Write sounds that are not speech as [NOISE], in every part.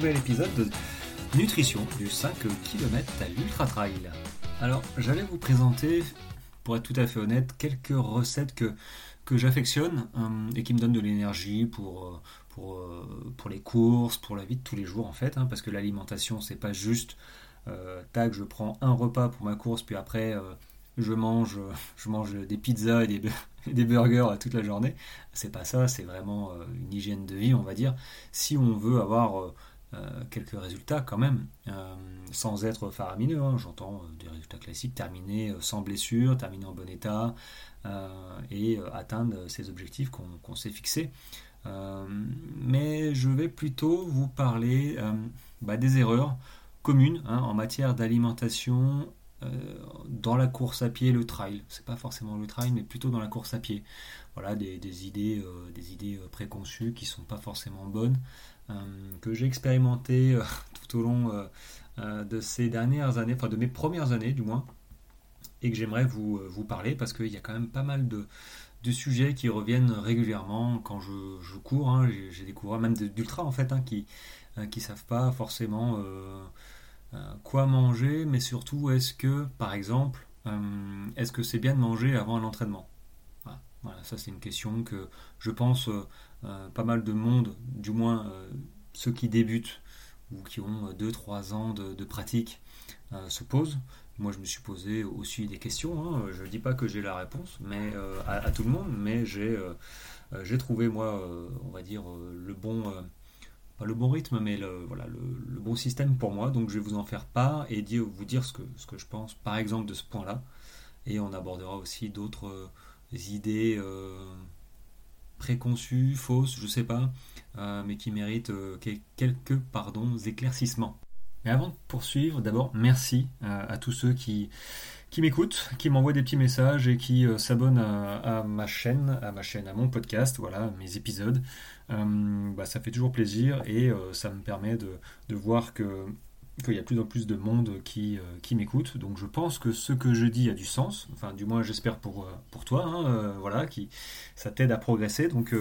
nouvel épisode de nutrition du 5 km à l'Ultra Trail. Alors, j'allais vous présenter, pour être tout à fait honnête, quelques recettes que, que j'affectionne euh, et qui me donnent de l'énergie pour, euh, pour, euh, pour les courses, pour la vie de tous les jours en fait, hein, parce que l'alimentation, c'est pas juste tac, je prends un repas pour ma course, puis après je mange, je mange des pizzas et des, [LAUGHS] des burgers toute la journée. C'est pas ça, c'est vraiment une hygiène de vie, on va dire. Si on veut avoir euh, quelques résultats quand même, euh, sans être faramineux. Hein. J'entends euh, des résultats classiques, terminer sans blessure, terminer en bon état et atteindre ces objectifs qu'on s'est fixés. mais je vais plutôt vous parler bah, des erreurs communes hein, en matière d'alimentation dans la course à pied, le trail. C'est pas forcément le trail, mais plutôt dans la course à pied. Voilà, des, idées, des idées préconçues qui sont pas forcément bonnes. Euh, que j'ai expérimenté euh, [LAUGHS] tout au long euh, de ces dernières années, enfin de mes premières années du moins, et que j'aimerais vous, vous, parler parce qu'il y a quand même pas mal de, de, sujets qui reviennent régulièrement quand je, cours. Hein. j'ai découvert même d'ultra en fait hein, qui qui savent pas forcément quoi manger, mais surtout est-ce que par exemple est-ce que c'est bien de manger avant un entraînement voilà, ça c'est une question que je pense pas mal de monde, du moins euh, ceux qui débutent ou qui ont 2-3 ans de, pratique, euh, se posent. Moi, je me suis posé aussi des questions. Hein. Je ne dis pas que j'ai la réponse mais, à, tout le monde, mais j'ai trouvé, moi, on va dire, le bon pas le bon rythme, mais le, voilà, le, bon système pour moi. Donc je vais vous en faire part et dire, vous dire ce que, ce que je pense, par exemple, de ce point-là. Et on abordera aussi d'autres idées préconçues, fausses, je sais pas, euh, mais qui méritent euh, quelques pardon, éclaircissements. Mais avant de poursuivre, d'abord merci euh, à tous ceux qui, qui m'écoutent, qui m'envoient des petits messages et qui s'abonnent à, ma chaîne, à ma chaîne, à mon podcast, voilà, mes épisodes. Bah, ça fait toujours plaisir et ça me permet de, de voir que qu'il y a plus en plus de monde qui, euh, qui m'écoute. Donc je pense que ce que je dis a du sens. Enfin, du moins, j'espère pour, euh, pour toi. Hein, euh, voilà, qui, ça t'aide à progresser. Donc,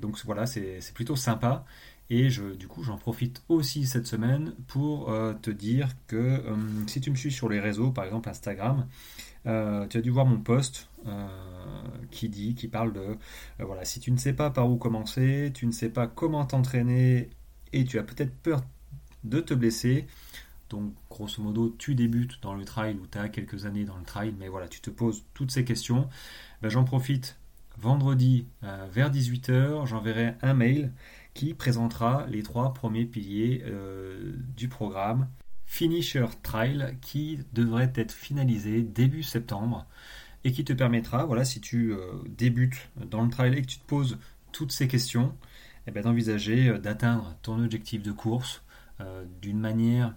donc voilà, c'est c'est plutôt sympa. Et je, du coup, j'en profite aussi cette semaine pour te dire que si tu me suis sur les réseaux, par exemple Instagram, tu as dû voir mon post qui dit, qui parle de, voilà, si tu ne sais pas par où commencer, tu ne sais pas comment t'entraîner et tu as peut-être peur de te blesser, donc, grosso modo, tu débutes dans le trail ou tu as quelques années dans le trail, mais voilà, tu te poses toutes ces questions. Ben, j'en profite vendredi euh, vers 18h, j'enverrai un mail qui présentera les trois premiers piliers euh, du programme Finisher Trail qui devrait être finalisé début septembre et qui te permettra, voilà, si tu euh, débutes dans le trail et que tu te poses toutes ces questions, eh ben, d'envisager d'atteindre ton objectif de course d'une manière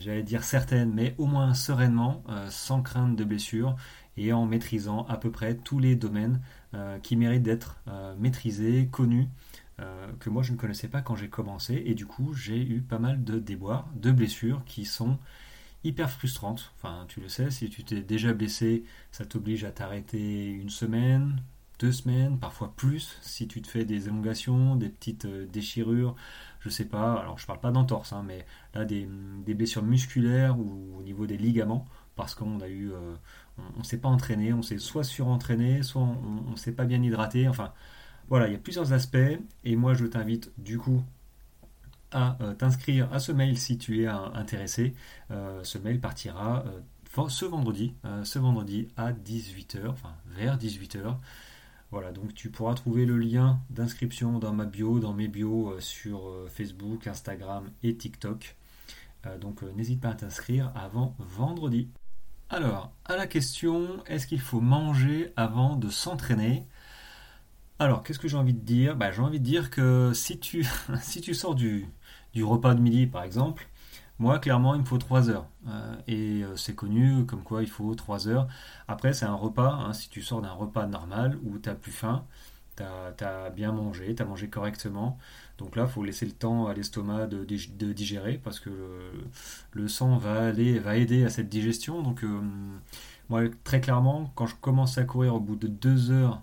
j'allais dire certaines, mais au moins sereinement, euh, sans crainte de blessure et en maîtrisant à peu près tous les domaines euh, qui méritent d'être maîtrisés, connus, que moi je ne connaissais pas quand j'ai commencé et du coup j'ai eu pas mal de déboires, de blessures qui sont hyper frustrantes. Enfin, tu le sais, si tu t'es déjà blessé, ça t'oblige à t'arrêter une semaine, deux semaines, parfois plus, si tu te fais des élongations, des petites déchirures, je sais pas, alors je parle pas d'entorse, hein, mais là des, blessures musculaires ou au niveau des ligaments, parce qu'on a eu, euh, on, s'est pas entraîné, on s'est soit surentraîné, soit on, ne s'est pas bien hydraté, enfin voilà, il y a plusieurs aspects, et moi je t'invite du coup à euh, t'inscrire à ce mail si tu es intéressé. Euh, ce mail partira ce vendredi, ce vendredi à 18h, enfin vers 18h. Voilà, donc tu pourras trouver le lien d'inscription dans ma bio, dans mes bios euh, sur euh, Facebook, Instagram et TikTok. Euh, donc n'hésite pas à t'inscrire avant vendredi. Alors, à la question, est-ce qu'il faut manger avant de s'entraîner? Alors, qu'est-ce que j'ai envie de dire? Bah, J'ai envie de dire que si tu, [LAUGHS] sors du repas de midi, par exemple, moi, clairement, il me faut 3 heures. Euh, et euh, c'est connu comme quoi il faut 3 heures. Après, c'est un repas. Hein, si tu sors d'un repas normal où tu n'as plus faim, tu as, bien mangé, tu as mangé correctement. Donc là, il faut laisser le temps à l'estomac de, digérer parce que le, sang va, aller, va aider à cette digestion. Donc, euh, moi, très clairement, quand je commence à courir au bout de 2 heures,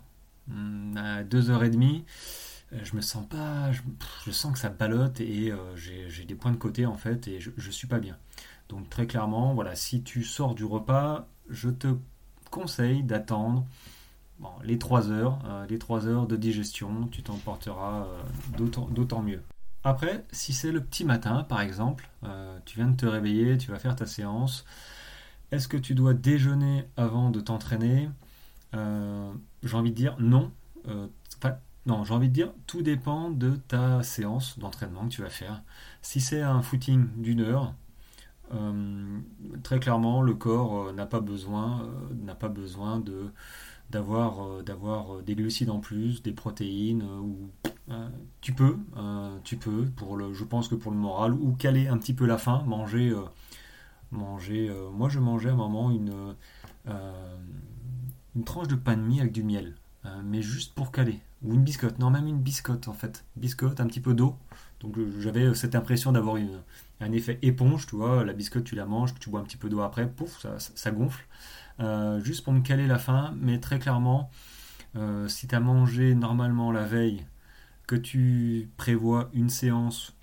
2 hmm, heures et demie, je me sens pas, je, sens que ça ballotte et j'ai des points de côté en fait et je, je suis pas bien. Donc très clairement, voilà, si tu sors du repas, je te conseille d'attendre les 3 heures, les 3 heures de digestion, tu t'en porteras d'autant mieux. Après, si c'est le petit matin, par exemple, euh, tu viens de te réveiller, tu vas faire ta séance, est-ce que tu dois déjeuner avant de t'entraîner? Euh, J'ai envie de dire non. Euh, non, j'ai envie de dire tout dépend de ta séance d'entraînement que tu vas faire. Si c'est un footing d'une heure, très clairement, le corps n'a pas besoin, n'a pas besoin de d'avoir euh, euh, des glucides en plus, des protéines euh, tu peux pour le je pense que pour le moral ou caler un petit peu la faim, manger manger moi je mangeais à un moment une une tranche de pain de mie avec du miel mais juste pour caler. Ou une biscotte. Non même une biscotte en fait. Biscotte un petit peu d'eau. Donc j'avais cette impression d'avoir un effet éponge tu vois. La biscotte tu la manges tu bois un petit peu d'eau après. Pouf ça gonfle. Euh, juste pour me caler la faim, mais très clairement, euh, si tu as mangé normalement la veille, que tu prévois une séance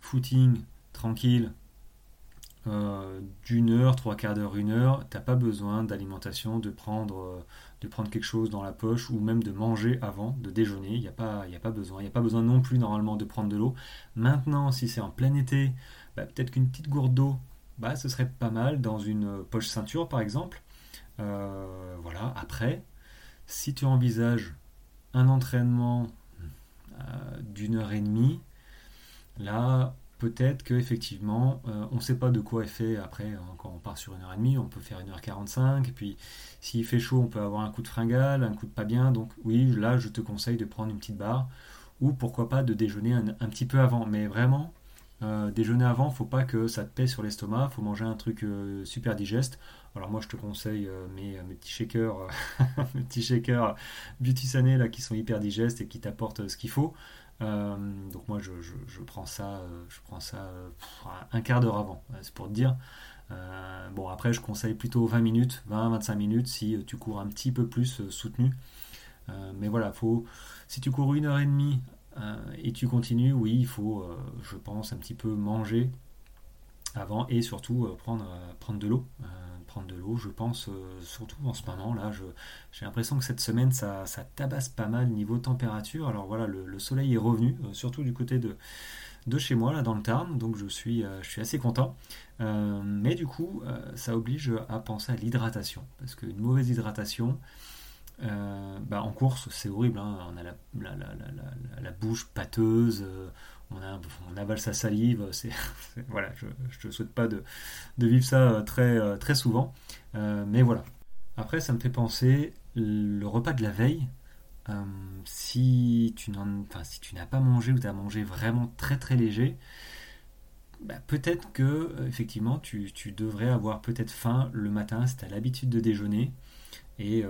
footing tranquille euh, d'une heure, trois quarts d'heure, une heure, t'as pas besoin d'alimentation, de prendre, de prendre quelque chose dans la poche ou même de manger avant, de déjeuner. Il n'y a, pas, a pas besoin. Il a pas besoin non plus normalement de prendre de l'eau. Maintenant, si c'est en plein été, bah, peut-être qu'une petite gourde d'eau, bah, ce serait pas mal dans une poche ceinture par exemple. Euh, voilà. Après, si tu envisages un entraînement euh, d'une heure et demie, là, peut-être qu'effectivement, euh, on ne sait pas de quoi est fait après, hein, quand on part sur une heure et demie, on peut faire une heure 45, et puis s'il fait chaud, on peut avoir un coup de fringale, un coup de pas bien, donc oui, là, je te conseille de prendre une petite barre, ou pourquoi pas de déjeuner un, petit peu avant, mais vraiment, déjeuner avant, faut pas que ça te pèse sur l'estomac, faut manger un truc super digeste. Alors moi je te conseille euh, mes, petits shakers, euh, [LAUGHS] mes petits shakers Beauty Sané là qui sont hyper digestes et qui t'apportent euh, ce qu'il faut. Je, prends ça, je prends ça un quart d'heure avant, c'est pour te dire. bon après je conseille plutôt 20 minutes, 20-25 minutes si tu cours un petit peu plus soutenu. mais voilà, faut, si tu cours une heure et demie et tu continues, oui, il faut, je pense, un petit peu manger avant et surtout prendre, prendre de l'eau de l'eau, je pense, euh, surtout en ce moment. Là, j'ai l'impression que cette semaine, ça, tabasse pas mal niveau température. Alors voilà, le, soleil est revenu, euh, surtout du côté de, de chez moi, là, dans le Tarn, donc je suis, euh, je suis assez content. mais du coup, ça oblige à penser à l'hydratation, parce qu'une mauvaise hydratation, bah, en course, c'est horrible. Hein. On a la, la, bouche pâteuse, on, avale sa salive. [LAUGHS] Voilà, je ne souhaite pas de, vivre ça euh, très, euh, très souvent. Euh, mais voilà. Après, ça me fait penser le repas de la veille. si tu si tu n'as pas mangé ou tu as mangé vraiment très très léger, bah, peut-être que effectivement tu, devrais avoir peut-être faim le matin si tu as l'habitude de déjeuner. Et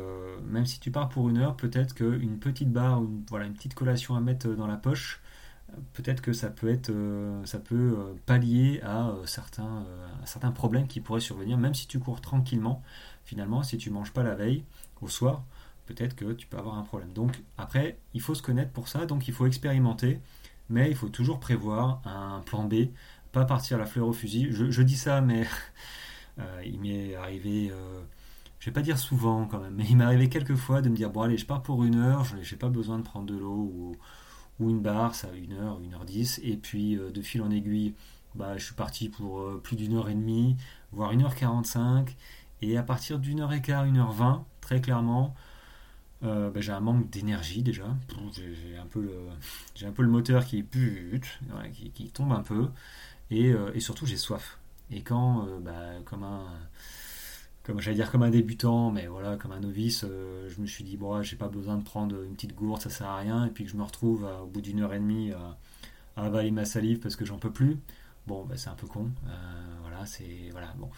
même si tu pars pour une heure, peut-être qu'une petite barre, voilà, une petite collation à mettre dans la poche, peut-être que ça peut être, euh, ça peut euh, pallier à euh, certains, certains problèmes qui pourraient survenir, même si tu cours tranquillement. Finalement, si tu manges pas la veille au soir, peut-être que tu peux avoir un problème. Donc après, il faut se connaître pour ça, donc il faut expérimenter, mais il faut toujours prévoir un plan B, pas partir la fleur au fusil. Je, dis ça, mais [LAUGHS] il m'est arrivé. je vais pas dire souvent quand même, mais il m'est arrivé quelques fois de me dire bon allez je pars pour une heure, je n'ai pas besoin de prendre de l'eau ou une barre, ça 1 heure, 1 heure 10 et puis euh, de fil en aiguille, bah, je suis parti pour euh, plus d'une heure et demie, voire 1 heure 45 et à partir d'une heure et quart, 1 heure 20 très clairement, euh, bah, j'ai un manque d'énergie déjà, j'ai un, peu le, moteur qui, qui, qui tombe un peu, et, et surtout j'ai soif. Et quand, bah, comme un comme j'allais dire comme un débutant, mais voilà, comme un novice, euh, je me suis dit, bon, j'ai pas besoin de prendre une petite gourde, ça sert à rien, et puis que je me retrouve au bout d'une heure et demie à, avaler ma salive parce que j'en peux plus. Bon, bah, c'est un peu con. Euh, voilà, c'est. Voilà, bon.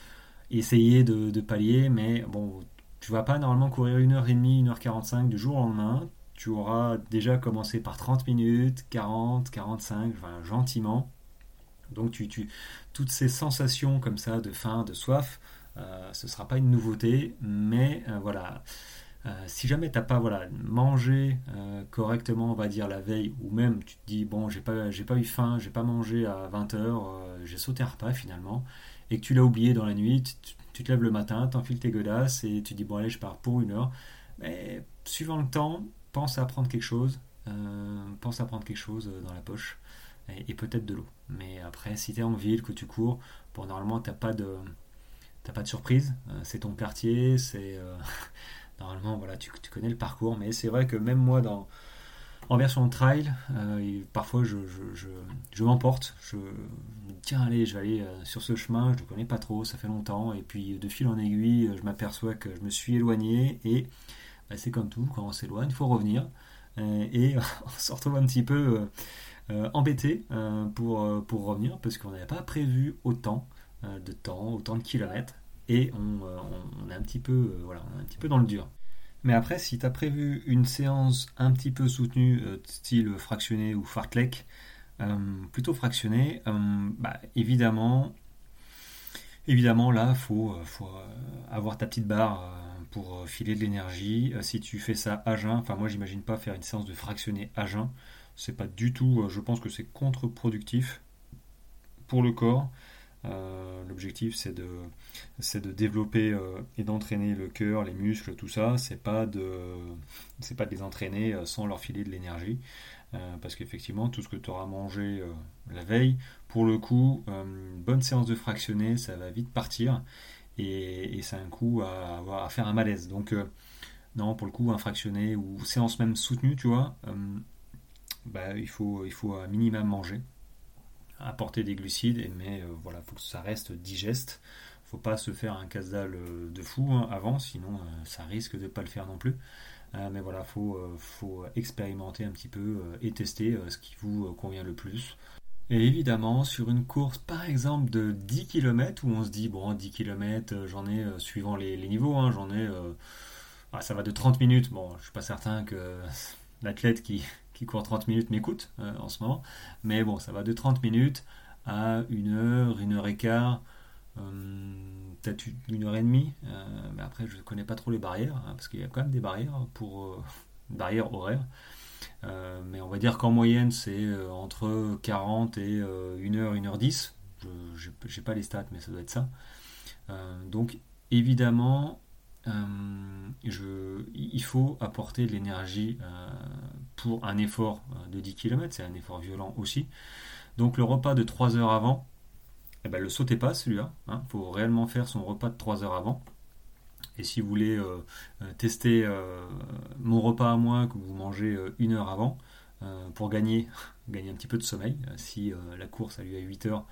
Essayer de, pallier, mais bon, tu vas pas normalement courir une heure et demie, une heure 45 du jour au lendemain. Tu auras déjà commencé par 30 minutes, 40, 45, enfin, gentiment. Donc, tu, tu, toutes ces sensations comme ça de faim, de soif, euh, ce ne sera pas une nouveauté, mais euh, voilà. si jamais tu n'as pas voilà, mangé correctement, on va dire, la veille, ou même tu te dis, bon, j'ai pas, j'ai pas eu faim, j'ai pas mangé à 20h, j'ai sauté un repas finalement, et que tu l'as oublié dans la nuit, tu, te lèves le matin, t'enfiles tes godasses et tu dis, bon, allez, je pars pour une heure. Mais suivant le temps, pense à prendre quelque chose, pense à prendre quelque chose dans la poche et, peut-être de l'eau. Mais après, si tu es en ville, que tu cours, bon, normalement, tu n'as pas, de, pas de surprise. Euh, c'est ton quartier, c'est. Euh, [LAUGHS] normalement, voilà, tu, connais le parcours. Mais c'est vrai que même moi, dans, en version trail, euh, parfois je, je, je, m'emporte. Je, me dis, tiens, allez, je vais aller sur ce chemin, je ne le connais pas trop, ça fait longtemps. Et puis, de fil en aiguille, je m'aperçois que je me suis éloigné. Et bah, c'est comme tout, quand on s'éloigne, il faut revenir. et [LAUGHS] on se retrouve un petit peu embêté pour, pour revenir parce qu'on n'avait pas prévu autant de temps, autant de kilomètres et on, on, est un petit peu voilà, un petit peu dans le dur. Mais après, si tu as prévu une séance un petit peu soutenue, style fractionné ou fartlek, plutôt fractionné, bah, évidemment, évidemment là, il faut, faut avoir ta petite barre pour filer de l'énergie. si tu fais ça à jeun, enfin moi j'imagine pas faire une séance de fractionné à jeun, c'est pas du tout, euh, je pense que c'est contre-productif pour le corps. Euh, l'objectif c'est de, c'est de développer euh, et d'entraîner le cœur, les muscles, tout ça. C'est pas de, c'est pas de les entraîner sans leur filer de l'énergie, parce qu'effectivement tout ce que tu auras mangé la veille, pour le coup, une bonne séance de fractionné, ça va vite partir et, c'est un coup à, à faire un malaise. Donc non, pour le coup, un fractionné ou séance même soutenue, tu vois, bah, il, faut, il faut minimum manger, apporter des glucides, mais euh, voilà, il faut que ça reste digeste. faut pas se faire un casse-dalle euh, de fou hein, avant, sinon euh, ça risque de pas le faire non plus. mais voilà, il faut, faut, expérimenter un petit peu et tester ce qui vous convient le plus. Et évidemment, sur une course par exemple de 10 km, où on se dit, bon, 10 km, j'en ai, suivant les, niveaux, hein, j'en ai, ah, ça va de 30 minutes, bon, je suis pas certain que [LAUGHS] l'athlète qui, qui court 30 minutes m'écoute euh, en ce moment. Mais bon, ça va de 30 minutes à une heure, une heure et quart, euh, peut-être une heure et demie. Euh, mais après, je ne connais pas trop les barrières, hein, parce qu'il y a quand même des barrières pour [LAUGHS] barrières horaires. mais on va dire qu'en moyenne, c'est entre 40 et 1h, 1h10. Je n'ai pas les stats, mais ça doit être ça. donc, évidemment, il faut apporter de l'énergie pour un effort euh, de 10 km, c'est un effort violent aussi. Donc le repas de 3 heures avant, eh ben, le sautez pas celui-là. Il hein. faut réellement faire son repas de 3 heures avant. Et si vous voulez euh, euh, tester mon repas à moi que vous mangez une heure avant, pour gagner, [LAUGHS] gagner un petit peu de sommeil, si la course a lieu à 8 heures,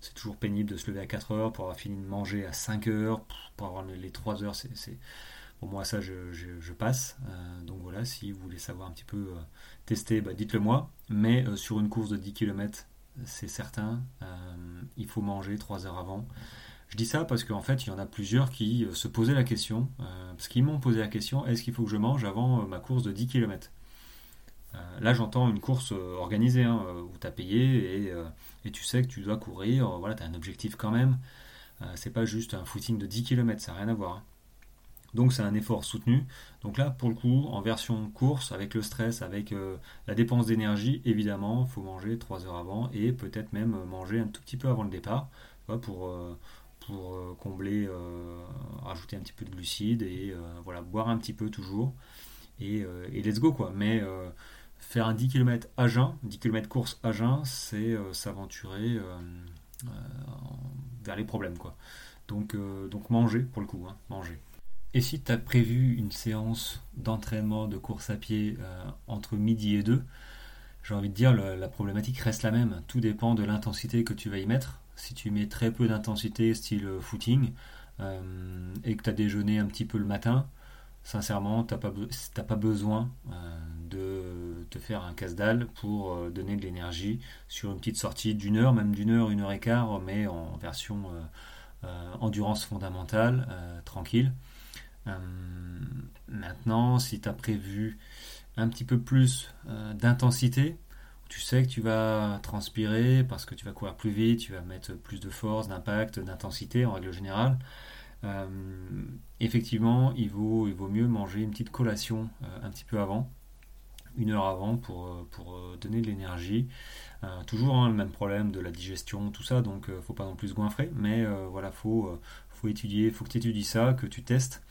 c'est toujours pénible de se lever à 4 heures pour avoir fini de manger à 5 heures, pour avoir les 3 heures, c'est pour moi, ça, je, passe. Euh, donc voilà, si vous voulez savoir un petit peu euh, tester, bah, dites-le moi. Mais euh, sur une course de 10 km, c'est certain, il faut manger 3 heures avant. Je dis ça parce qu'en fait, il y en a plusieurs qui se posaient la question, parce qu'ils m'ont posé la question, est-ce qu'il faut que je mange avant ma course de 10 km Là, j'entends une course organisée, hein, où tu as payé et, et, tu sais que tu dois courir, voilà, tu as un objectif quand même. c'est pas juste un footing de 10 km, ça n'a rien à voir. Donc c'est un effort soutenu. Donc là, pour le coup, en version course, avec le stress, avec euh, la dépense d'énergie, évidemment, il faut manger 3 heures avant et peut-être même manger un tout petit peu avant le départ pour, euh, pour euh, combler, rajouter un petit peu de glucides et voilà, boire un petit peu toujours. Et, et let's go quoi. Mais faire un 10 km à jeun, 10 km course à jeun, c'est s'aventurer vers les problèmes quoi. Donc, donc manger pour le coup, hein, manger. Et si tu as prévu une séance d'entraînement de course à pied euh, entre midi et 2, j'ai envie de dire la problématique reste la même. Tout dépend de l'intensité que tu vas y mettre. Si tu mets très peu d'intensité, style footing, euh, et que tu as déjeuné un petit peu le matin, sincèrement, tu n'as pas, besoin euh, de te faire un casse-dalle pour donner de l'énergie sur une petite sortie d'une heure, même d'une heure, une heure et quart, mais en version endurance fondamentale, tranquille. Euh, maintenant, si tu as prévu un petit peu plus euh, d'intensité, tu sais que tu vas transpirer parce que tu vas courir plus vite, tu vas mettre plus de force, d'impact, d'intensité en règle générale. effectivement, il vaut, il vaut mieux manger une petite collation un petit peu avant, une heure avant pour, pour donner de l'énergie. toujours hein, le même problème de la digestion, tout ça, donc faut pas non plus goinfrer, mais voilà, faut, faut étudier, faut que tu étudies ça, que tu testes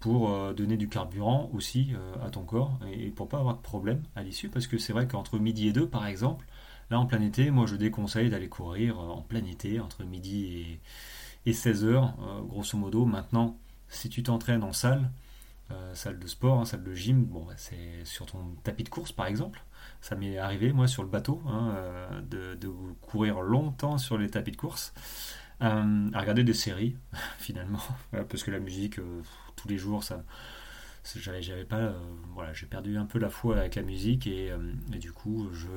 pour euh, donner du carburant aussi euh, à ton corps et pour pas avoir de problème à l'issue. Parce que c'est vrai qu'entre midi et deux par exemple là en plein été moi je déconseille d'aller courir euh, en plein été entre midi et, 16 heures grosso modo. Maintenant si tu t'entraînes en salle salle de sport hein, salle de gym bon bah, c'est sur ton tapis de course par exemple. Ça m'est arrivé moi sur le bateau hein, de, courir longtemps sur les tapis de course à regarder des séries [LAUGHS] finalement parce que la musique tous les jours, ça, j'avais, pas, euh, voilà, j'ai perdu un peu la foi avec la musique et, euh, du coup, je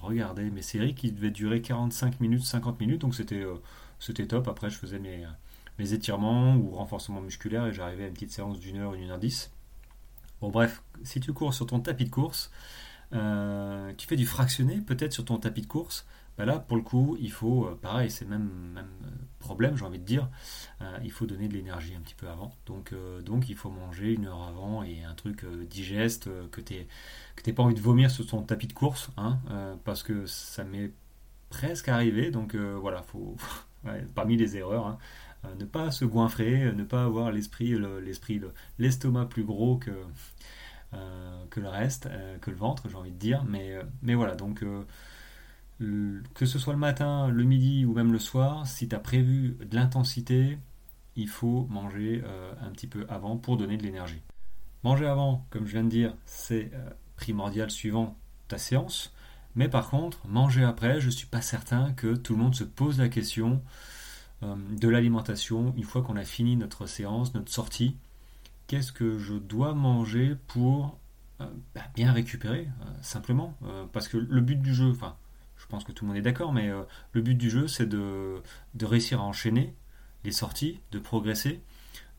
regardais mes séries qui devaient durer 45 minutes, 50 minutes, donc c'était, euh, c'était top. Après, je faisais mes, mes étirements ou renforcements musculaires et j'arrivais à une petite séance d'une heure, une heure dix. Bon, bref, si tu cours sur ton tapis de course, tu fais du fractionné peut-être sur ton tapis de course, bah là, pour le coup, il faut, pareil, c'est même, même problème, j'ai envie de dire, euh, il faut donner de l'énergie un petit peu avant. Donc, euh, donc il faut manger une heure avant et un truc euh, digeste, que tu n'aies pas envie de vomir sur ton tapis de course, hein, parce que ça m'est presque arrivé. Donc voilà, faut, [LAUGHS] parmi les erreurs, hein, ne pas se goinfrer, ne pas avoir l'esprit, l'esprit, l'estomac plus gros que, que le reste, que le ventre, j'ai envie de dire. Mais, mais voilà, donc que ce soit le matin, le midi ou même le soir, si tu as prévu de l'intensité, il faut manger euh, un petit peu avant pour donner de l'énergie. Manger avant, comme je viens de dire, c'est euh, primordial suivant ta séance. Mais par contre, manger après, je ne suis pas certain que tout le monde se pose la question euh, de l'alimentation une fois qu'on a fini notre séance, notre sortie. Qu'est-ce que je dois manger pour bah, bien récupérer, simplement Parce que le but du jeu, enfin, je pense que tout le monde est d'accord, mais euh, le but du jeu, c'est de, réussir à enchaîner les sorties, de progresser,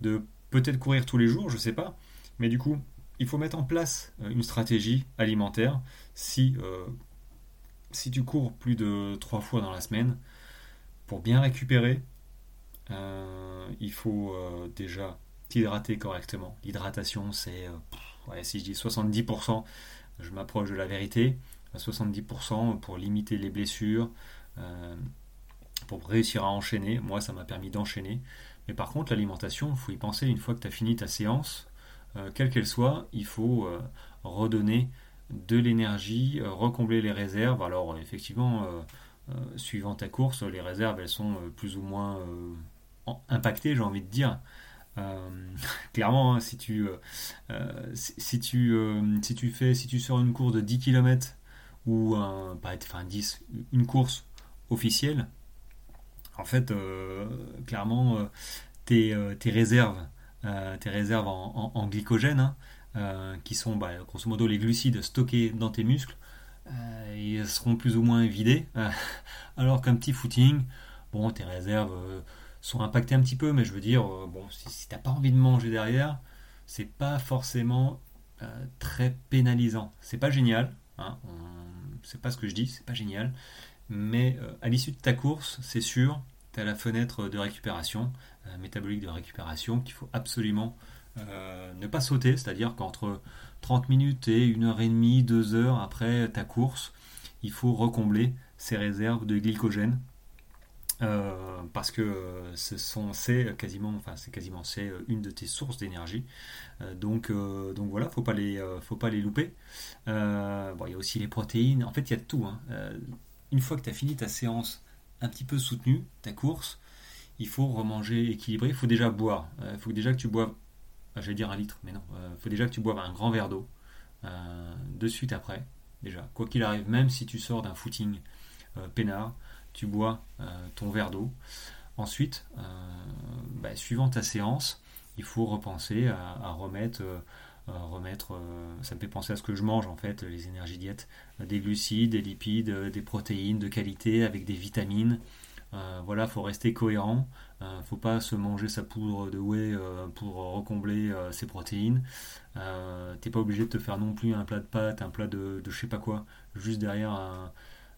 de peut-être courir tous les jours, je ne sais pas, mais du coup, il faut mettre en place euh, une stratégie alimentaire. Si, euh, si tu cours plus de trois fois dans la semaine, pour bien récupérer, il faut déjà t'hydrater correctement. L'hydratation, c'est, si je dis 70%, je m'approche de la vérité à 70% pour limiter les blessures, euh, pour réussir à enchaîner. Moi, ça m'a permis d'enchaîner. Mais par contre, l'alimentation, il faut y penser une fois que tu as fini ta séance, euh, quelle qu'elle soit, il faut euh, redonner de l'énergie, recombler les réserves. Alors, effectivement, suivant ta course, les réserves, elles sont plus ou moins impactées, j'ai envie de dire. [LAUGHS] clairement, hein, si, tu, si, tu, si tu fais, si tu sors une course de 10 km ou un, enfin 10, une course officielle, en fait, euh, clairement, euh, tes, euh, tes, réserves, tes réserves en, glycogène, hein, qui sont bah, grosso modo les glucides stockés dans tes muscles, ils seront plus ou moins vidés. [LAUGHS] alors qu'un petit footing, bon, tes réserves sont impactées un petit peu, mais je veux dire, bon, si, si t'as pas envie de manger derrière, c'est pas forcément très pénalisant. C'est pas génial. Hein, c'est pas ce que je dis, c'est pas génial. Mais euh, à l'issue de ta course, c'est sûr, tu as la fenêtre de récupération, euh, métabolique de récupération, qu'il faut absolument euh, ne pas sauter. C'est-à-dire qu'entre 30 minutes et 1h30, 2 heures après ta course, il faut recombler ces réserves de glycogène. Parce que c'est quasiment enfin c'est quasiment c'est une de tes sources d'énergie euh, donc, euh, donc voilà, faut pas les, euh, faut pas les louper. bon, il y a aussi les protéines. En fait, il y a tout. Hein. une fois que tu as fini ta séance un petit peu soutenue, ta course, il faut remanger équilibré. Il faut déjà boire. Il faut déjà que tu boives, j'allais dire un litre, mais non. Il faut déjà que tu boives un grand verre d'eau de suite après. Déjà, quoi qu'il arrive, même si tu sors d'un footing peinard, tu bois ton verre d'eau. Ensuite, bah, suivant ta séance, il faut repenser à, remettre, euh, remettre euh, ça me fait penser à ce que je mange en fait, les énergies diètes, des glucides, des lipides, des protéines de qualité avec des vitamines. Euh, voilà, faut rester cohérent. Euh, faut pas se manger sa poudre de whey pour recombler ses protéines. T'es pas obligé de te faire non plus un plat de pâtes, un plat de, de je sais pas quoi, juste derrière un.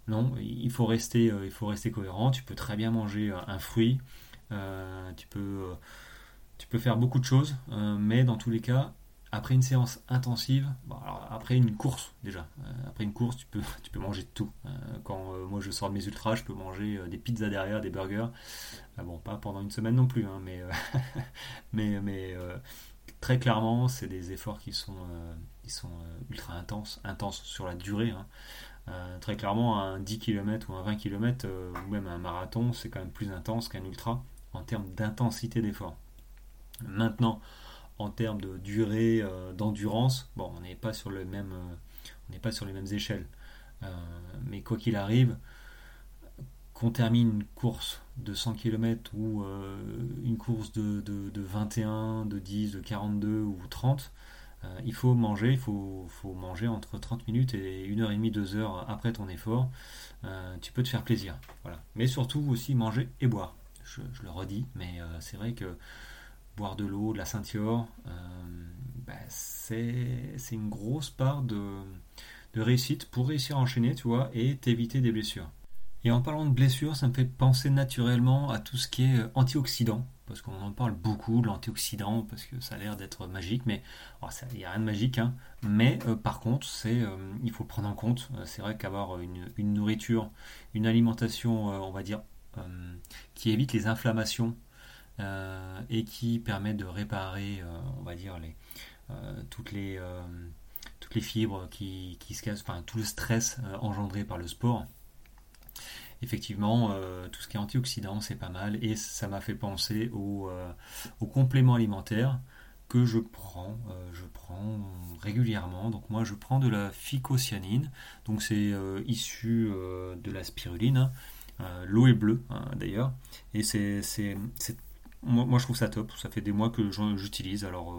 Non, il faut rester, il faut rester cohérent. Tu peux très bien manger un fruit. tu peux tu peux faire beaucoup de choses, mais dans tous les cas, après une séance intensive, après une course déjà, après une course, tu peux, [LAUGHS] manger tout. quand moi je sors de mes ultras, je peux manger des pizzas derrière, des burgers. bon, pas pendant une semaine non plus, hein, mais, [LAUGHS] mais, mais très clairement, c'est des efforts qui sont, qui sont ultra intenses, intenses sur la durée. Hein. Euh, très clairement, un 10 km ou un 20 km, euh, ou même un marathon, c'est quand même plus intense qu'un ultra en termes d'intensité d'effort. Maintenant, en termes de durée euh, d'endurance, bon, on n'est pas sur le même, on n'est pas sur les mêmes échelles. mais quoi qu'il arrive, qu'on termine une course de 100 km ou une course de, de, de, 21, de 10, de 42 ou 30, euh, il faut manger, il faut, manger entre 30 minutes et 1h30, 2 heures après ton effort. Euh, tu peux te faire plaisir. Voilà. Mais surtout aussi manger et boire. Je, le redis, mais euh, c'est vrai que boire de l'eau, de la ceinture, bah, c'est une grosse part de, de réussite pour réussir à enchaîner, tu vois, et t'éviter des blessures. Et en parlant de blessures, ça me fait penser naturellement à tout ce qui est antioxydant parce qu'on en parle beaucoup de l'antioxydant, parce que ça a l'air d'être magique, mais il n'y a rien de magique. Hein. Mais euh, par contre, euh, il faut le prendre en compte. Euh, c'est vrai qu'avoir une, nourriture, une alimentation, on va dire, qui évite les inflammations et qui permet de réparer, on va dire, les toutes les fibres qui, qui se cassent, enfin tout le stress engendré par le sport effectivement, euh, tout ce qui est antioxydant, c'est pas mal. Et ça m'a fait penser aux au euh, compléments alimentaires que je prends, euh, je prends régulièrement. Donc moi, je prends de la phycocyanine. Donc c'est issu de la spiruline. L'eau est bleue, hein, d'ailleurs. Et c'est, moi, moi, je trouve ça top. Ça fait des mois que j'utilise. Alors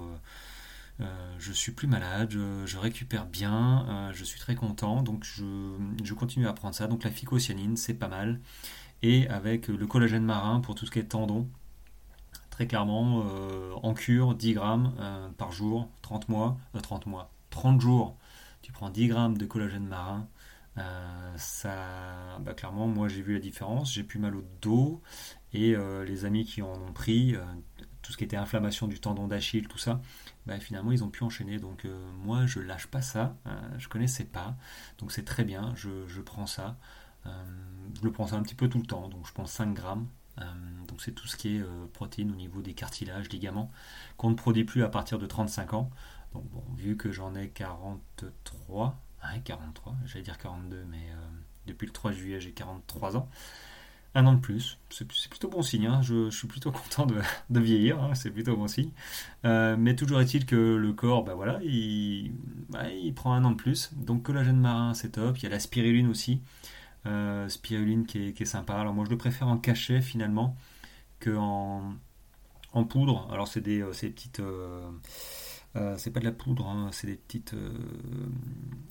je suis plus malade, je, récupère bien, euh, je suis très content, donc je, continue à prendre ça. Donc la phycocyanine, c'est pas mal. Et avec le collagène marin pour tout ce qui est tendon, très clairement, euh, en cure, 10 grammes par jour, 30 mois, 30 mois, 30 jours, tu prends 10 grammes de collagène marin. ça, bah, clairement, moi j'ai vu la différence, j'ai plus mal au dos et les amis qui en ont pris, tout ce qui était inflammation du tendon d'Achille, tout ça, bah, finalement ils ont pu enchaîner. Donc euh, moi je lâche pas ça, je euh, je connaissais pas, donc c'est très bien, je, prends ça. Euh, je le prends ça un petit peu tout le temps, donc je prends 5 grammes. donc c'est tout ce qui est protéines au niveau des cartilages, ligaments, qu'on ne produit plus à partir de 35 ans. Donc bon, vu que j'en ai 43, 43, j'allais dire 42, mais depuis le 3 juillet j'ai 43 ans un an de plus. C'est plutôt bon signe. Je, suis plutôt [LAUGHS] content de, vieillir. C'est plutôt bon signe. Euh, mais toujours est-il que le corps, bah voilà, il, bah, il, prend un an de plus. Donc collagène marin, c'est top. Il y a la spiruline aussi. Euh, spiruline qui est, sympa. Alors moi, je le préfère en cachet finalement que en, poudre. Alors c'est des, euh, ces petites euh, c'est pas de la poudre, hein, c'est des petites. Euh,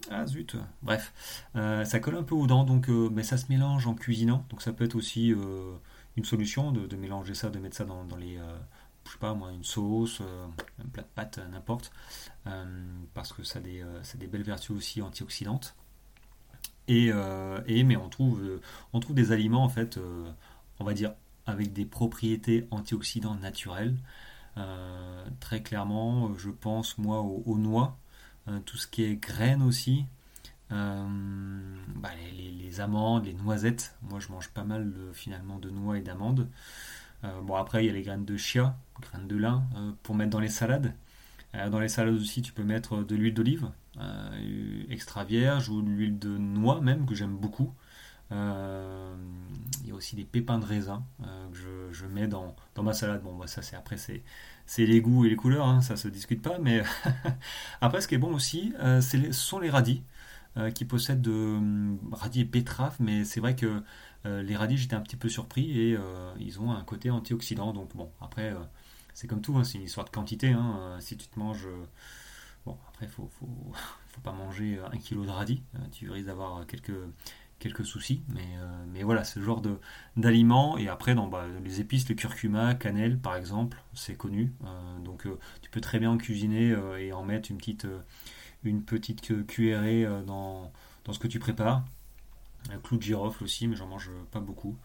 ah zut Bref, euh, ça colle un peu aux dents, donc mais ça se mélange en cuisinant, donc ça peut être aussi une solution de, mélanger ça, de mettre ça dans, les. je sais pas moi, une sauce, un plat de pâtes, n'importe, parce que ça a des, des belles vertus aussi antioxydantes. Et, et, mais on trouve, on trouve des aliments en fait, on va dire, avec des propriétés antioxydantes naturelles. Euh, très clairement, je pense moi aux, noix, euh, tout ce qui est graines aussi, euh, bah, les, amandes, les noisettes. Moi, je mange pas mal finalement de noix et d'amandes. bon, après, il y a les graines de chia, graines de lin, pour mettre dans les salades. dans les salades aussi, tu peux mettre de l'huile d'olive, extra vierge, ou de l'huile de noix même, que j'aime beaucoup. Il y a aussi des pépins de raisin que je, mets dans, ma salade. Bon, bah, ça, c'est après, c'est les goûts et les couleurs, hein, ça se discute pas. Mais [LAUGHS] après, ce qui est bon aussi, euh, ce sont les radis euh, qui possèdent de hum, radis et betterave. Mais c'est vrai que euh, les radis, j'étais un petit peu surpris et ils ont un côté antioxydant. Donc bon, après, c'est comme tout, hein, c'est une histoire de quantité. Hein, si tu te manges, bon, après, faut, faut, [LAUGHS] faut pas manger un kilo de radis. tu risques d'avoir quelques quelques soucis, mais, euh, mais voilà, ce genre d'aliments. Et après, dans bah, les épices, le curcuma, cannelle par exemple, c'est connu. Euh, donc euh, tu peux très bien en cuisiner et en mettre une petite, une petite cuillerée dans, ce que tu prépares. Un clou de girofle aussi, mais j'en mange pas beaucoup.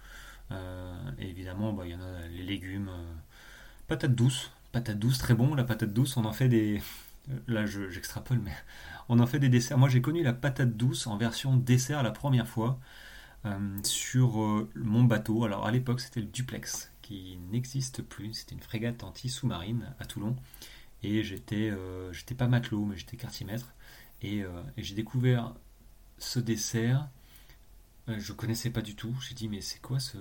et évidemment, bah, il y en a les légumes, patates douces, patate douce, très bon. La patate douce, on en fait des. Là, j'extrapole, mais [LAUGHS] on en fait des desserts. Moi, j'ai connu la patate douce en version dessert la première fois sur mon bateau. Alors, à l'époque, c'était le duplex qui n'existe plus. C'était une frégate anti-sous-marine à Toulon. Et j'étais, j'étais pas matelot, mais j'étais quartier-maître. Et, et j'ai découvert ce dessert je connaissais pas du tout. J'ai dit mais c'est quoi ce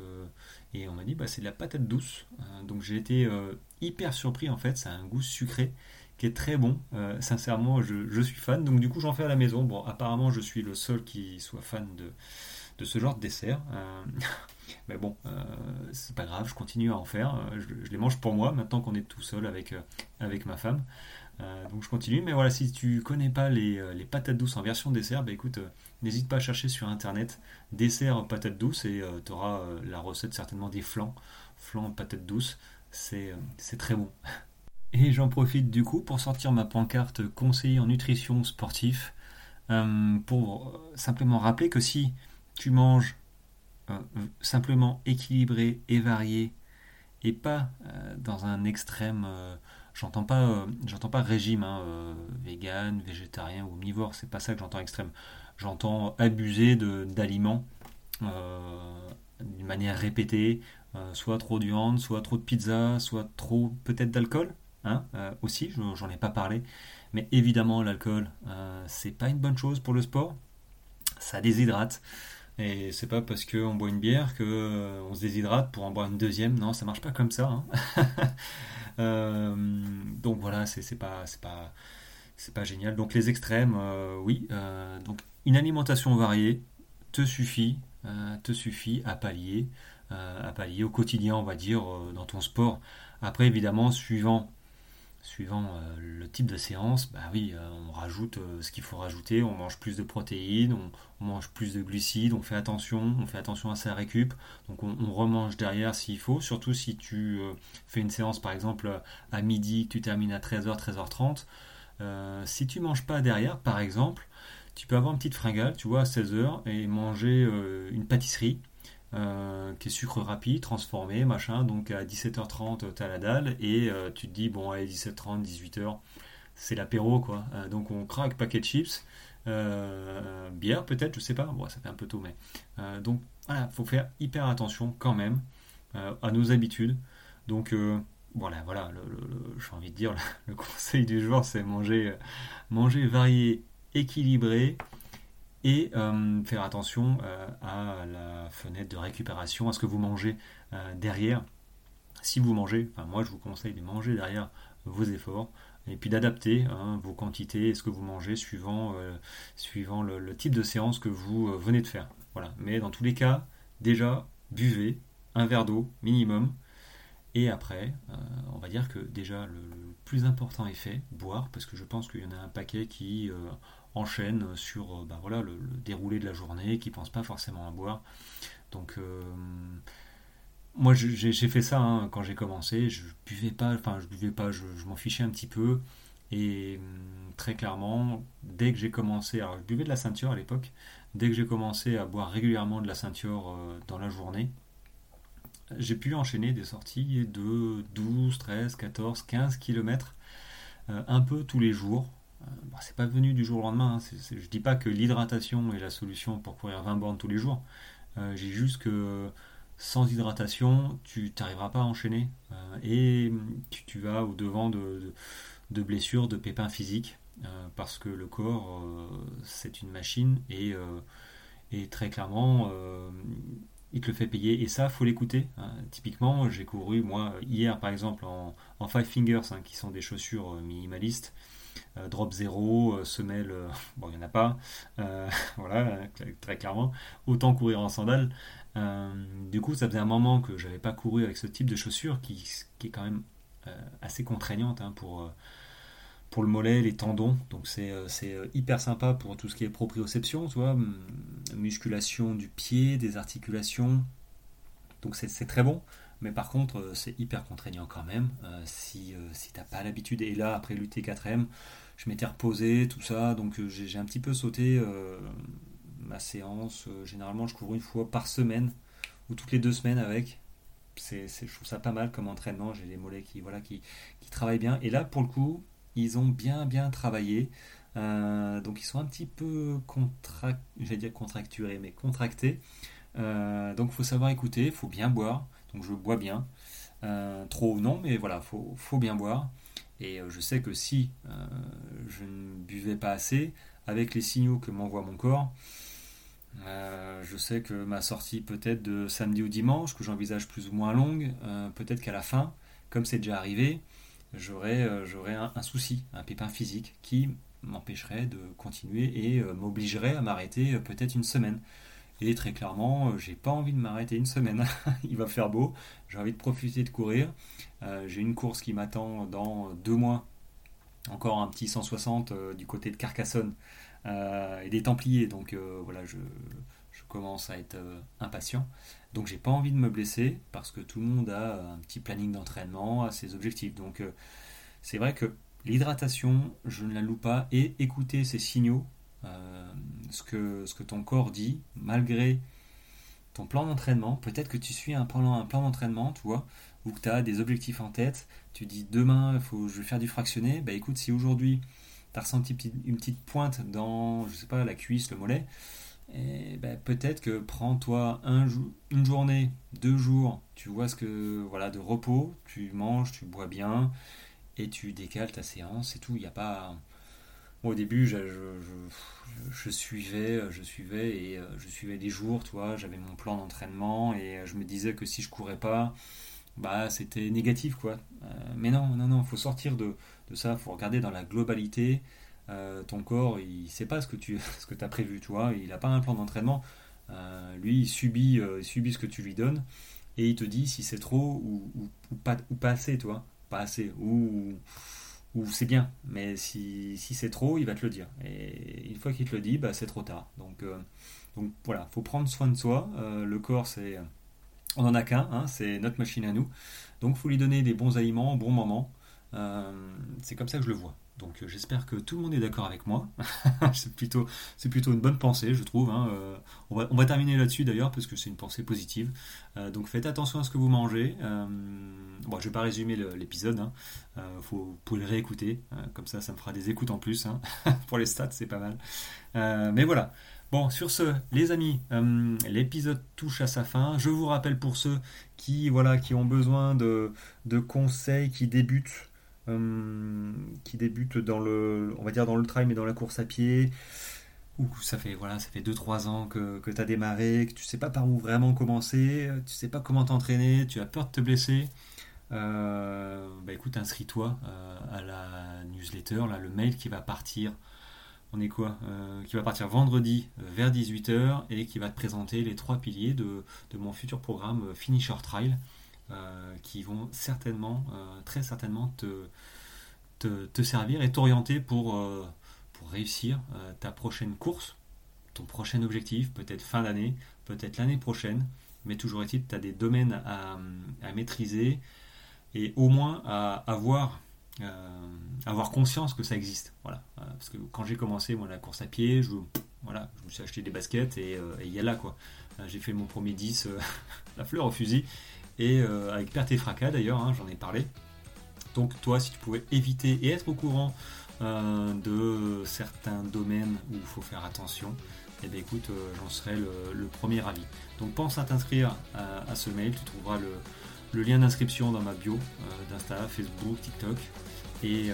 Et on m'a dit bah c'est de la patate douce. Euh, donc j'ai été euh, hyper surpris en fait. Ça a un goût sucré qui est très bon. Euh, sincèrement, je, suis fan. Donc du coup j'en fais à la maison. Bon apparemment je suis le seul qui soit fan de, ce genre de dessert. [LAUGHS] mais bon, c'est pas grave. Je continue à en faire. Je, les mange pour moi maintenant qu'on est tout seul avec avec ma femme. Euh, donc je continue, mais voilà, si tu connais pas les, euh, patates douces en version dessert, bah écoute, euh, n'hésite pas à chercher sur internet dessert patates douces et tu auras la recette certainement des flancs, flancs patates douces, c'est très bon. [LAUGHS] Et j'en profite du coup pour sortir ma pancarte conseiller en nutrition sportif pour simplement rappeler que si tu manges simplement équilibré et varié et pas dans un extrême J'entends pas, euh, j'entends pas régime, hein, euh, vegan, végétarien ou omnivore, c'est pas ça que j'entends extrême. J'entends abuser d'aliments euh, d'une manière répétée, soit trop de viande, soit trop de pizza, soit trop peut-être d'alcool, hein, aussi, j'en ai pas parlé. Mais évidemment, l'alcool, c'est pas une bonne chose pour le sport, ça déshydrate. Et c'est pas parce qu'on boit une bière que on se déshydrate pour en boire une deuxième. Non, ça marche pas comme ça. Hein. [LAUGHS] Euh, donc voilà, c'est pas, pas, pas génial. Donc les extrêmes, euh, oui. Euh, donc une alimentation variée te suffit, te suffit à pallier, à pallier au quotidien, on va dire, dans ton sport. Après, évidemment, suivant suivant euh, le type de séance, bah oui, euh, on rajoute euh, ce qu'il faut rajouter, on mange plus de protéines, on, mange plus de glucides, on fait attention, on fait attention à sa récup, donc on, remange derrière s'il faut, surtout si tu fais une séance par exemple à midi, tu termines à 13h, 13h30, si tu manges pas derrière, par exemple, tu peux avoir une petite fringale, tu vois, à 16h et manger une pâtisserie, euh, qui est sucre rapide, transformé, machin. Donc à 17h30, tu as la dalle et euh, tu te dis, bon, allez, 17h30, 18h, c'est l'apéro, quoi. Euh, donc on craque paquet de chips, bière peut-être, je sais pas, bon, ça fait un peu tôt, mais. donc voilà, faut faire hyper attention quand même à nos habitudes. Donc voilà, voilà, j'ai envie de dire, [LAUGHS] le, conseil du jour, c'est manger, manger varié, équilibré et euh, faire attention euh, à la fenêtre de récupération, à ce que vous mangez euh, derrière. Si vous mangez, enfin moi je vous conseille de manger derrière vos efforts et puis d'adapter hein, vos quantités et ce que vous mangez suivant, suivant le, type de séance que vous venez de faire. Voilà. Mais dans tous les cas, déjà buvez un verre d'eau minimum. Et après, on va dire que déjà le, plus important est fait, boire, parce que je pense qu'il y en a un paquet qui enchaîne sur euh, bah, le, déroulé de la journée, qui ne pense pas forcément à boire. Donc euh, moi j'ai fait ça hein, quand j'ai commencé, je buvais pas, enfin je buvais pas, je, m'en fichais un petit peu. Et hum, très clairement, dès que j'ai commencé, alors je buvais de la ceinture à l'époque, dès que j'ai commencé à boire régulièrement de la ceinture euh, dans la journée, j'ai pu enchaîner des sorties de 12, 13, 14, 15 km un peu tous les jours euh, c'est pas venu du jour au lendemain. Hein. je dis pas que l'hydratation est la solution pour courir 20 bornes tous les jours. Euh, j'ai juste que sans hydratation, tu n'arriveras pas à enchaîner euh, et tu, vas au devant de, blessures, de pépins physiques, parce que le corps, c'est une machine et, très clairement, il te le fait payer. Et ça, faut l'écouter. Hein. Typiquement, j'ai couru, moi, hier par exemple, en, Five Fingers, hein, qui sont des chaussures minimalistes. Euh, drop 0, euh, semelle, euh, [LAUGHS] bon, il n'y en a pas, [LAUGHS] voilà, très clairement. Autant courir en sandales. du coup, ça faisait un moment que j'avais pas couru avec ce type de chaussure qui, est quand même assez contraignante hein, pour, pour le mollet, les tendons. Donc c'est hyper sympa pour tout ce qui est proprioception, tu vois, musculation du pied, des articulations. Donc c'est très bon. Mais par contre, euh, c'est hyper contraignant quand même euh, si, euh, si t'as pas l'habitude. Et là, après l'UT4M, je m'étais reposé, tout ça, donc j'ai un petit peu sauté ma séance. généralement, je cours une fois par semaine ou toutes les deux semaines avec. je trouve ça pas mal comme entraînement. J'ai les mollets qui, voilà, qui, qui travaillent bien. Et là, pour le coup, ils ont bien, bien travaillé. donc ils sont un petit peu contra... dire contracturés, mais contractés. donc il faut savoir écouter, il faut bien boire. Donc je bois bien. trop ou non, mais voilà, faut, faut bien boire. Et je sais que si je ne buvais pas assez, avec les signaux que m'envoie mon corps, euh, je sais que ma sortie peut-être de samedi ou dimanche, que j'envisage plus ou moins longue, euh, peut-être qu'à la fin, comme c'est déjà arrivé, j'aurai euh, un, un, souci, un pépin physique qui m'empêcherait de continuer et m'obligerait à m'arrêter peut-être une semaine. Et très clairement, j'ai pas envie de m'arrêter une semaine. [LAUGHS] Il va faire beau, j'ai envie de profiter de courir. j'ai une course qui m'attend dans deux mois, encore un petit 160 du côté de Carcassonne. Euh, et des Templiers. Donc euh, voilà, je, commence à être euh, impatient. Donc j'ai pas envie de me blesser parce que tout le monde a un petit planning d'entraînement, a ses objectifs. Donc c'est vrai que l'hydratation, je ne la loue pas et écouter ces signaux, ce, que, ton corps dit, malgré ton plan d'entraînement. Peut-être que tu suis un plan, un plan d'entraînement, tu vois, ou que tu as des objectifs en tête. Tu dis demain, faut, je vais faire du fractionné. Bah écoute, si aujourd'hui tu as ressenti une petite pointe dans, je sais pas, la cuisse, le mollet, et ben, peut-être que prends-toi un une journée, deux jours, tu vois ce que, voilà, de repos, tu manges, tu bois bien, et tu décales ta séance et tout. Il n'y a pas. Au début, je, suivais, je suivais et euh, je suivais des jours, tu j'avais mon plan d'entraînement et je me disais que si je courais pas, bah c'était négatif quoi. Euh, mais non, non, non, faut sortir de, de ça, faut regarder dans la globalité. Euh, ton corps, il sait pas ce que tu [LAUGHS] as prévu, tu vois, il n'a pas un plan d'entraînement. Euh, lui, il subit, ce que tu lui donnes et il te dit si c'est trop ou, ou, pas, ou pas assez, tu vois, pas assez, ou, ou c'est bien, mais si, si c'est trop, il va te le dire. Et une fois qu'il te le dit, bah, c'est trop tard. Donc, donc voilà, faut prendre soin de soi. le corps, c'est on n'en a qu'un, hein, c'est notre machine à nous. Donc faut lui donner des bons aliments au bon moment. Euh, c'est comme ça que je le vois. Donc euh, j'espère que tout le monde est d'accord avec moi. [LAUGHS] c'est plutôt, une bonne pensée, je trouve. Hein. Euh, on, va, terminer là-dessus d'ailleurs parce que c'est une pensée positive. donc faites attention à ce que vous mangez. bon, je vais pas résumer l'épisode. Hein. vous pouvez le réécouter. comme ça, ça me fera des écoutes en plus. Hein. [LAUGHS] Pour les stats, c'est pas mal. mais voilà. Bon, sur ce, les amis, euh, l'épisode touche à sa fin. Je vous rappelle pour ceux qui, voilà, qui ont besoin de, conseils, qui débutent, euh, qui débutent dans le, on va dire dans le trail, mais dans la course à pied, ou ça fait voilà, ça fait 2-3 ans que, tu as démarré, que tu sais pas par où vraiment commencer, tu sais pas comment t'entraîner, tu as peur de te blesser. Euh, bah écoute, inscris-toi à la newsletter, là, le mail qui va partir on est quoi euh, Qui va partir vendredi euh, vers 18h et qui va te présenter les trois piliers de, mon futur programme euh, Finisher Trial qui vont certainement, très certainement te, te, servir et t'orienter pour, pour réussir ta prochaine course, ton prochain objectif, peut-être fin d'année, peut-être l'année prochaine, mais toujours est-il tu as des domaines à, à maîtriser et au moins à avoir euh, avoir conscience que ça existe. Voilà. Euh, parce que quand j'ai commencé moi la course à pied, je, voilà, je me suis acheté des baskets et euh, il y a là quoi. J'ai fait mon premier 10, [LAUGHS] la fleur au fusil, et avec perte et fracas d'ailleurs, hein, j'en ai parlé. Donc toi, si tu pouvais éviter et être au courant de certains domaines où il faut faire attention, et eh bien écoute, j'en serais le, premier avis. Donc pense à t'inscrire à, ce mail, tu trouveras le, lien d'inscription dans ma bio d'Insta, Facebook, TikTok. Euh,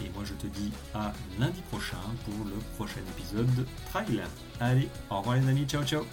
et, moi je te dis à lundi prochain pour le prochain épisode de Trail. Allez, au revoir les amis, ciao ciao